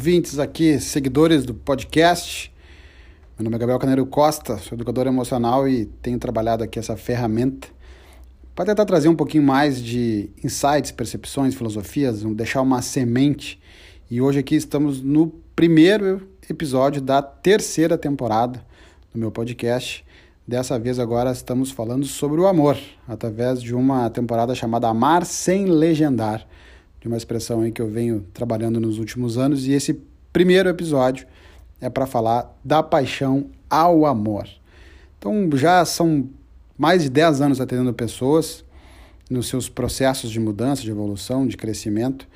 Ouvintes aqui, seguidores do podcast. Meu nome é Gabriel Caneiro Costa, sou educador emocional e tenho trabalhado aqui essa ferramenta para tentar trazer um pouquinho mais de insights, percepções, filosofias, deixar uma semente. E hoje aqui estamos no primeiro episódio da terceira temporada do meu podcast. Dessa vez agora estamos falando sobre o amor, através de uma temporada chamada Amar Sem Legendar de uma expressão aí que eu venho trabalhando nos últimos anos, e esse primeiro episódio é para falar da paixão ao amor. Então, já são mais de 10 anos atendendo pessoas nos seus processos de mudança, de evolução, de crescimento,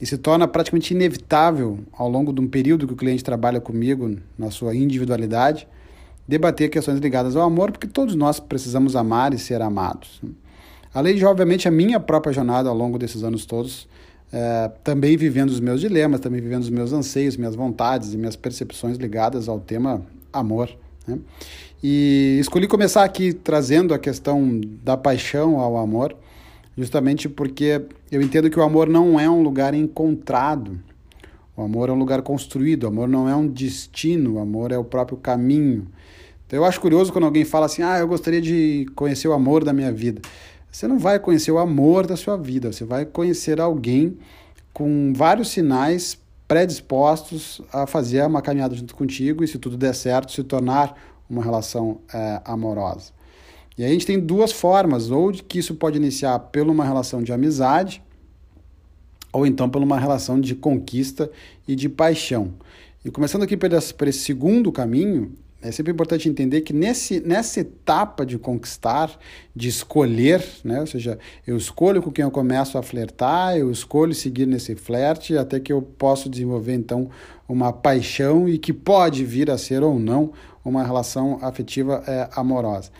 e se torna praticamente inevitável, ao longo de um período que o cliente trabalha comigo, na sua individualidade, debater questões ligadas ao amor, porque todos nós precisamos amar e ser amados. Além de, obviamente, a minha própria jornada ao longo desses anos todos, é, também vivendo os meus dilemas, também vivendo os meus anseios, minhas vontades e minhas percepções ligadas ao tema amor. Né? E escolhi começar aqui trazendo a questão da paixão ao amor, justamente porque eu entendo que o amor não é um lugar encontrado. O amor é um lugar construído, o amor não é um destino, o amor é o próprio caminho. Então eu acho curioso quando alguém fala assim: "Ah, eu gostaria de conhecer o amor da minha vida". Você não vai conhecer o amor da sua vida, você vai conhecer alguém com vários sinais predispostos a fazer uma caminhada junto contigo e, se tudo der certo, se tornar uma relação é, amorosa. E aí a gente tem duas formas, ou de que isso pode iniciar por uma relação de amizade, ou então por uma relação de conquista e de paixão. E começando aqui por esse, por esse segundo caminho, é sempre importante entender que nesse, nessa etapa de conquistar, de escolher, né? ou seja, eu escolho com quem eu começo a flertar, eu escolho seguir nesse flerte até que eu posso desenvolver então uma paixão e que pode vir a ser ou não uma relação afetiva é, amorosa.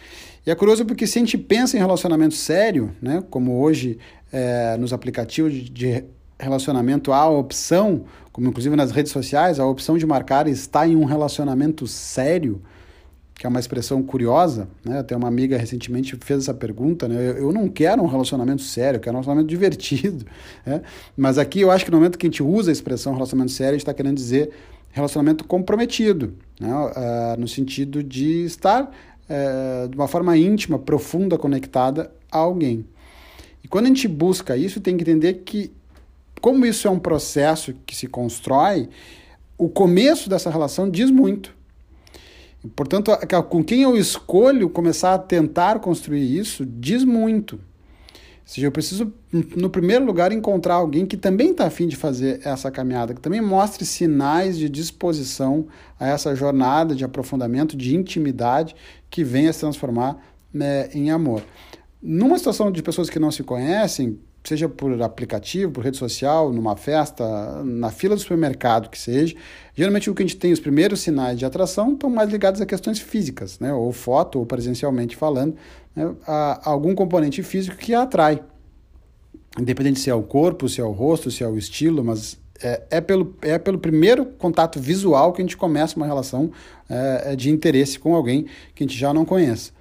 E é curioso porque se a gente pensa em relacionamento sério, né? como hoje é, nos aplicativos de, de relacionamento há a opção, como inclusive nas redes sociais, a opção de marcar está em um relacionamento sério, que é uma expressão curiosa, né? Até uma amiga recentemente fez essa pergunta, né? Eu, eu não quero um relacionamento sério, eu quero um relacionamento divertido, né? Mas aqui eu acho que no momento que a gente usa a expressão relacionamento sério, a gente está querendo dizer relacionamento comprometido, né? Uh, no sentido de estar uh, de uma forma íntima, profunda, conectada a alguém. E quando a gente busca isso, tem que entender que como isso é um processo que se constrói, o começo dessa relação diz muito. portanto, com quem eu escolho começar a tentar construir isso diz muito. Ou seja, eu preciso, no primeiro lugar, encontrar alguém que também está afim de fazer essa caminhada, que também mostre sinais de disposição a essa jornada de aprofundamento, de intimidade que venha se transformar né, em amor. Numa situação de pessoas que não se conhecem, seja por aplicativo, por rede social, numa festa, na fila do supermercado, que seja, geralmente o que a gente tem, os primeiros sinais de atração, estão mais ligados a questões físicas, né? ou foto, ou presencialmente falando, né? a, algum componente físico que atrai. Independente se é o corpo, se é o rosto, se é o estilo, mas é, é, pelo, é pelo primeiro contato visual que a gente começa uma relação é, de interesse com alguém que a gente já não conhece.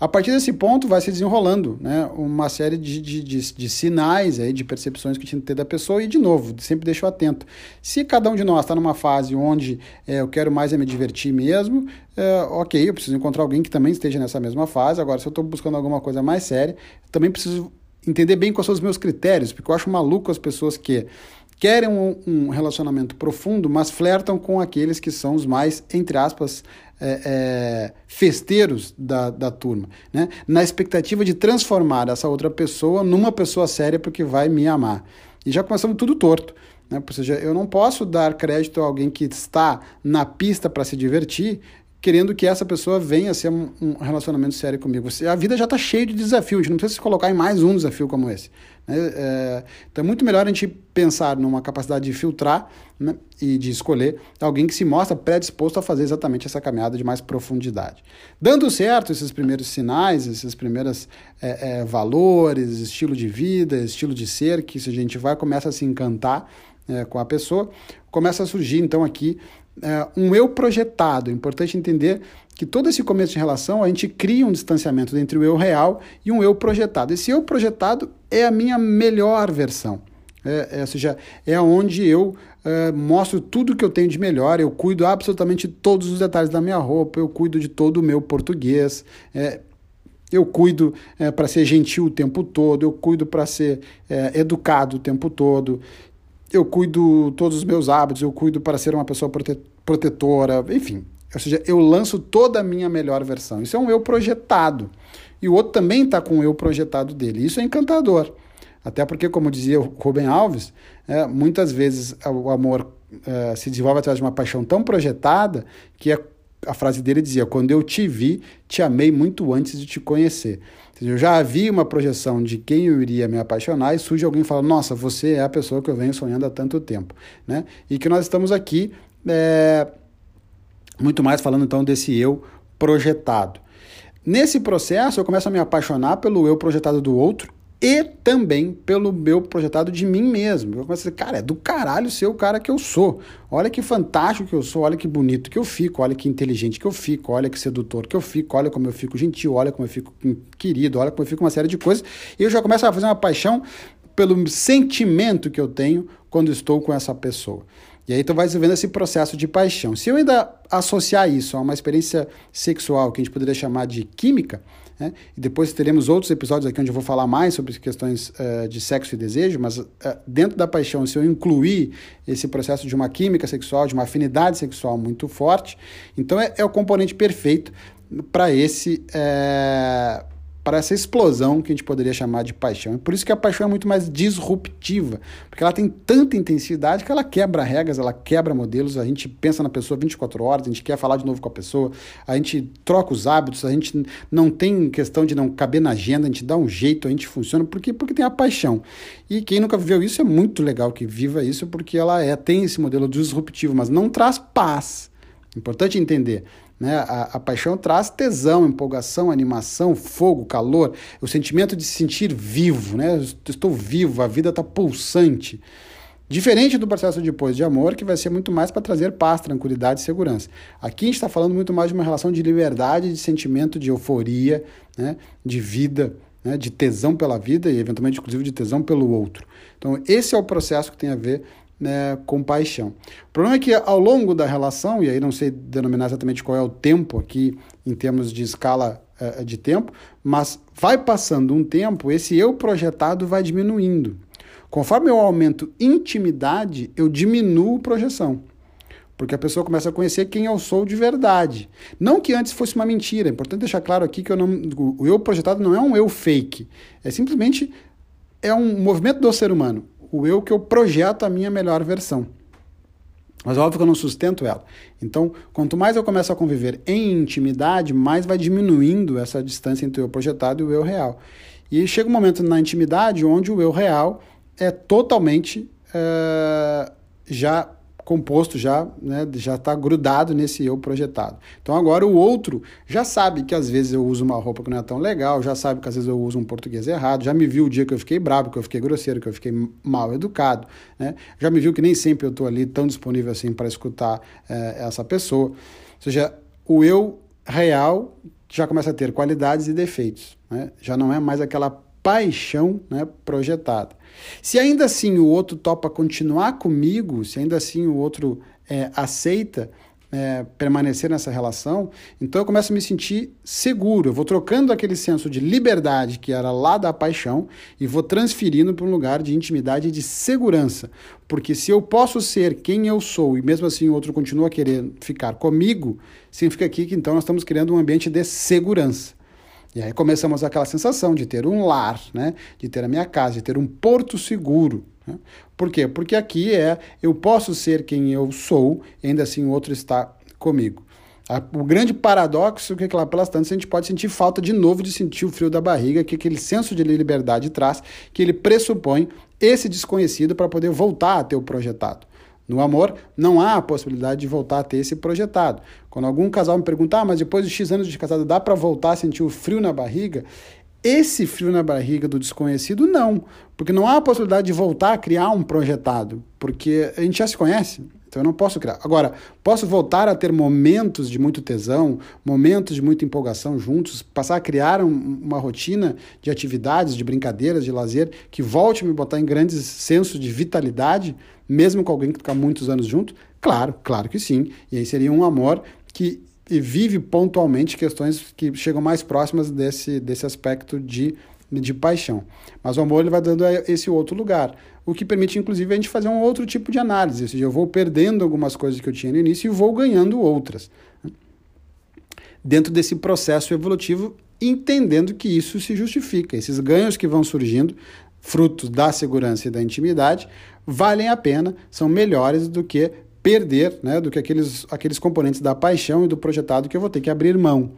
A partir desse ponto vai se desenrolando né, uma série de, de, de, de sinais, aí, de percepções que a gente tem da pessoa, e de novo, sempre deixo atento. Se cada um de nós está numa fase onde é, eu quero mais é me divertir mesmo, é, ok, eu preciso encontrar alguém que também esteja nessa mesma fase. Agora, se eu estou buscando alguma coisa mais séria, também preciso entender bem quais são os meus critérios, porque eu acho maluco as pessoas que querem um, um, relacionamento profundo, mas flertam com aqueles que são os mais, entre aspas, é, é, festeiros da, da turma, né? na expectativa de transformar essa outra pessoa numa pessoa séria porque vai me amar. E já começamos tudo torto. Né? Ou seja, eu não posso dar crédito a alguém que está na pista para se divertir querendo que essa pessoa venha a ser um, um relacionamento sério comigo. A vida já está cheia de desafios, a gente não precisa se colocar em mais um desafio como esse. Né? É, então é muito melhor a gente pensar numa capacidade de filtrar né, e de escolher alguém que se mostra predisposto a fazer exatamente essa caminhada de mais profundidade. Dando certo esses primeiros sinais, esses primeiros é, é, valores, estilo de vida, estilo de ser, que se a gente vai começa a se encantar é, com a pessoa, começa a surgir então aqui um eu projetado. É importante entender que todo esse começo de relação a gente cria um distanciamento entre o eu real e um eu projetado. Esse eu projetado é a minha melhor versão. É, é, ou seja, é onde eu é, mostro tudo que eu tenho de melhor, eu cuido absolutamente todos os detalhes da minha roupa, eu cuido de todo o meu português, é, eu cuido é, para ser gentil o tempo todo, eu cuido para ser é, educado o tempo todo, eu cuido todos os meus hábitos, eu cuido para ser uma pessoa prote protetora, enfim. Ou seja, eu lanço toda a minha melhor versão. Isso é um eu projetado. E o outro também está com o eu projetado dele. Isso é encantador. Até porque, como dizia o Rubem Alves, é, muitas vezes o amor é, se desenvolve através de uma paixão tão projetada que a, a frase dele dizia: Quando eu te vi, te amei muito antes de te conhecer. Eu já havia uma projeção de quem eu iria me apaixonar e surge alguém e fala: Nossa, você é a pessoa que eu venho sonhando há tanto tempo. Né? E que nós estamos aqui é, muito mais falando então desse eu projetado. Nesse processo, eu começo a me apaixonar pelo eu projetado do outro e também pelo meu projetado de mim mesmo. Eu dizer, cara, é do caralho ser o cara que eu sou. Olha que fantástico que eu sou, olha que bonito que eu fico, olha que inteligente que eu fico, olha que sedutor que eu fico, olha como eu fico gentil, olha como eu fico querido, olha como eu fico uma série de coisas. E eu já começo a fazer uma paixão pelo sentimento que eu tenho quando estou com essa pessoa. E aí tu vai vendo esse processo de paixão. Se eu ainda associar isso a uma experiência sexual que a gente poderia chamar de química, né? E depois teremos outros episódios aqui onde eu vou falar mais sobre questões uh, de sexo e desejo, mas uh, dentro da paixão, se eu incluir esse processo de uma química sexual, de uma afinidade sexual muito forte, então é, é o componente perfeito para esse. Uh, para essa explosão que a gente poderia chamar de paixão. E por isso que a paixão é muito mais disruptiva, porque ela tem tanta intensidade que ela quebra regras, ela quebra modelos, a gente pensa na pessoa 24 horas, a gente quer falar de novo com a pessoa, a gente troca os hábitos, a gente não tem questão de não caber na agenda, a gente dá um jeito, a gente funciona, porque, porque tem a paixão. E quem nunca viveu isso é muito legal que viva isso, porque ela é, tem esse modelo disruptivo, mas não traz paz. Importante entender. Né? A, a, paixão traz tesão, empolgação, animação, fogo, calor, o sentimento de se sentir vivo. Né? Estou vivo, a vida está pulsante. Diferente do processo depois de amor, que vai ser muito mais para trazer paz, tranquilidade e segurança. Aqui a gente está falando muito mais de uma relação de liberdade, de sentimento de euforia, né? de vida, né? de tesão pela vida e, eventualmente, inclusive, de tesão pelo outro. Então, esse é o processo que tem a ver né, com paixão. O problema é que ao longo da relação, e aí não sei denominar exatamente qual é o tempo aqui em termos de escala uh, de tempo, mas vai passando um tempo, esse eu projetado vai diminuindo. Conforme eu aumento intimidade, eu diminuo projeção. Porque a pessoa começa a conhecer quem eu sou de verdade. Não que antes fosse uma mentira. É importante deixar claro aqui que eu não, o eu projetado não é um eu fake. É simplesmente é um movimento do ser humano o eu que eu projeto a minha melhor versão. Mas óbvio que eu não sustento ela. Então, quanto mais eu começo a conviver em intimidade, mais vai diminuindo essa distância entre o eu projetado e o eu real. E chega um momento na intimidade onde o eu real é totalmente uh, já composto já, né, já está grudado nesse eu projetado. Então agora o outro já sabe que às vezes eu uso uma roupa que não é tão legal, já sabe que às vezes eu uso um português errado, já me viu o dia que eu fiquei bravo, que eu fiquei grosseiro, que eu fiquei mal educado, né? já me viu que nem sempre eu estou ali tão disponível assim para escutar é, essa pessoa. Ou seja, o eu real já começa a ter qualidades e defeitos, né? já não é mais aquela paixão né, projetada. Se ainda assim o outro topa continuar comigo, se ainda assim o outro é, aceita é, permanecer nessa relação, então eu começo a me sentir seguro. Eu vou trocando aquele senso de liberdade que era lá da paixão e vou transferindo para um lugar de intimidade e de segurança. Porque se eu posso ser quem eu sou e mesmo assim o outro continua a querer ficar comigo, significa aqui que então nós estamos criando um ambiente de segurança. E aí começamos aquela sensação de ter um lar, né? de ter a minha casa, de ter um porto seguro. Né? Por quê? Porque aqui é eu posso ser quem eu sou, ainda assim o outro está comigo. O grande paradoxo é que lá pelas tantas a gente pode sentir falta de novo de sentir o frio da barriga, que aquele senso de liberdade traz, que ele pressupõe esse desconhecido para poder voltar a ter o projetado. No amor, não há a possibilidade de voltar a ter esse projetado. Quando algum casal me pergunta, ah, mas depois de X anos de casado dá para voltar a sentir o frio na barriga? Esse frio na barriga do desconhecido, não. Porque não há a possibilidade de voltar a criar um projetado. Porque a gente já se conhece. Então eu não posso criar. Agora, posso voltar a ter momentos de muito tesão, momentos de muita empolgação juntos, passar a criar um, uma rotina de atividades, de brincadeiras, de lazer, que volte a me botar em grandes sensos de vitalidade, mesmo com alguém que ficar muitos anos junto? Claro, claro que sim. E aí seria um amor que vive pontualmente questões que chegam mais próximas desse, desse aspecto de de paixão. Mas o amor ele vai dando esse outro lugar, o que permite inclusive a gente fazer um outro tipo de análise, ou seja, eu vou perdendo algumas coisas que eu tinha no início e vou ganhando outras. Dentro desse processo evolutivo, entendendo que isso se justifica, esses ganhos que vão surgindo, frutos da segurança e da intimidade, valem a pena, são melhores do que perder, né, do que aqueles, aqueles componentes da paixão e do projetado que eu vou ter que abrir mão.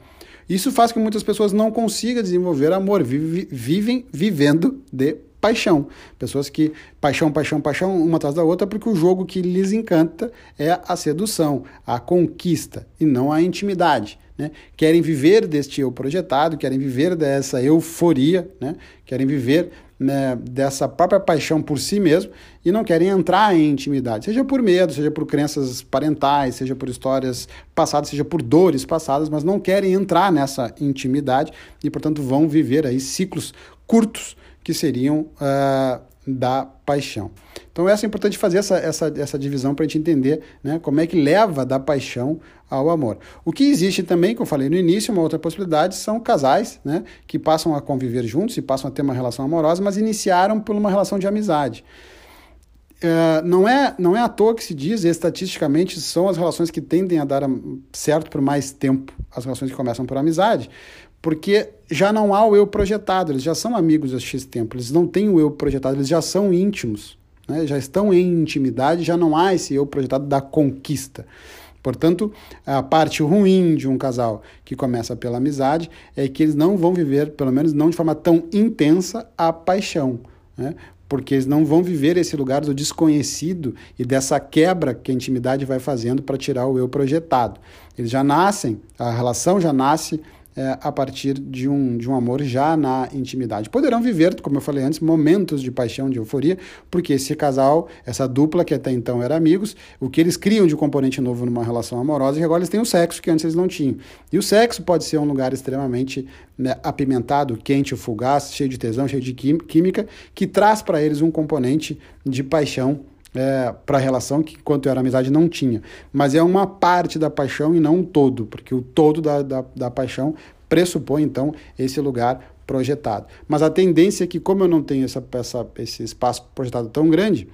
Isso faz com que muitas pessoas não consigam desenvolver amor, vivem vivendo de paixão. Pessoas que paixão, paixão, paixão, uma atrás da outra, porque o jogo que lhes encanta é a sedução, a conquista e não a intimidade. Né? Querem viver deste eu projetado, querem viver dessa euforia, né? querem viver né, dessa própria paixão por si mesmo e não querem entrar em intimidade, seja por medo, seja por crenças parentais, seja por histórias passadas, seja por dores passadas, mas não querem entrar nessa intimidade e, portanto, vão viver aí ciclos curtos que seriam uh, da paixão. Então, essa é importante fazer essa, essa, essa divisão para a gente entender né, como é que leva da paixão ao amor. O que existe também, como eu falei no início, uma outra possibilidade são casais né, que passam a conviver juntos e passam a ter uma relação amorosa, mas iniciaram por uma relação de amizade. Uh, não, é, não é à toa que se diz, estatisticamente, são as relações que tendem a dar certo por mais tempo, as relações que começam por amizade, porque já não há o eu projetado, eles já são amigos há X tempo, eles não têm o eu projetado, eles já são íntimos, né? já estão em intimidade, já não há esse eu projetado da conquista. Portanto, a parte ruim de um casal que começa pela amizade é que eles não vão viver, pelo menos não de forma tão intensa, a paixão. Né? Porque eles não vão viver esse lugar do desconhecido e dessa quebra que a intimidade vai fazendo para tirar o eu projetado. Eles já nascem, a relação já nasce é, a partir de um, de um amor já na intimidade. Poderão viver, como eu falei antes, momentos de paixão, de euforia, porque esse casal, essa dupla que até então era amigos, o que eles criam de componente novo numa relação amorosa, e agora eles têm o sexo que antes eles não tinham. E o sexo pode ser um lugar extremamente né, apimentado, quente, fugaz, cheio de tesão, cheio de química, que traz para eles um componente de paixão é, para a relação que, enquanto era amizade, não tinha. Mas é uma parte da paixão e não um todo, porque o todo da, da, da paixão pressupõe, então, esse lugar projetado. Mas a tendência é que, como eu não tenho essa, essa, esse espaço projetado tão grande,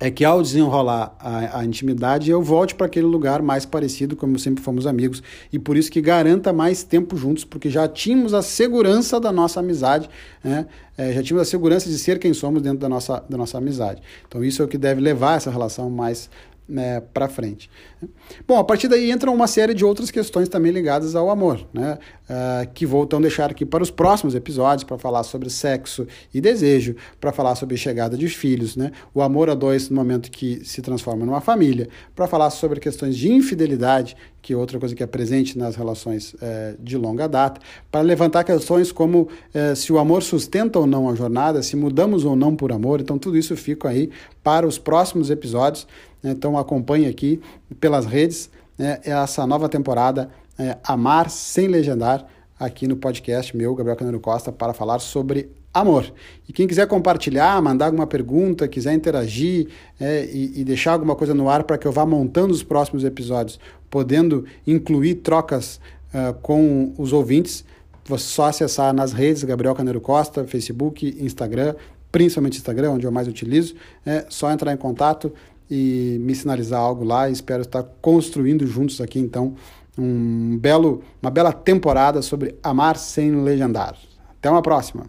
é que ao desenrolar a, a intimidade eu volte para aquele lugar mais parecido, como sempre fomos amigos, e por isso que garanta mais tempo juntos, porque já tínhamos a segurança da nossa amizade, né? É, já tínhamos a segurança de ser quem somos dentro da nossa, da nossa amizade. Então isso é o que deve levar essa relação mais né, para frente. Bom, a partir daí entra uma série de outras questões também ligadas ao amor, né, uh, que vou então deixar aqui para os próximos episódios para falar sobre sexo e desejo, para falar sobre chegada de filhos, né, o amor a dois no momento que se transforma numa família, para falar sobre questões de infidelidade, que é outra coisa que é presente nas relações uh, de longa data, para levantar questões como uh, se o amor sustenta ou não a jornada, se mudamos ou não por amor, então tudo isso fica aí para os próximos episódios. Né? Então acompanhe aqui pelas redes né, essa nova temporada é, Amar Sem Legendar, aqui no podcast meu, Gabriel Caneiro Costa, para falar sobre amor. E quem quiser compartilhar, mandar alguma pergunta, quiser interagir é, e, e, deixar alguma coisa no ar para que eu vá montando os próximos episódios, podendo incluir trocas uh, com os ouvintes, vou só acessar nas redes Gabriel Caneiro Costa, Facebook, Instagram, principalmente Instagram, onde eu mais utilizo, é só entrar em contato e me sinalizar algo lá. Espero estar construindo juntos aqui, então, um belo, uma bela temporada sobre amar sem legendar. Até uma próxima!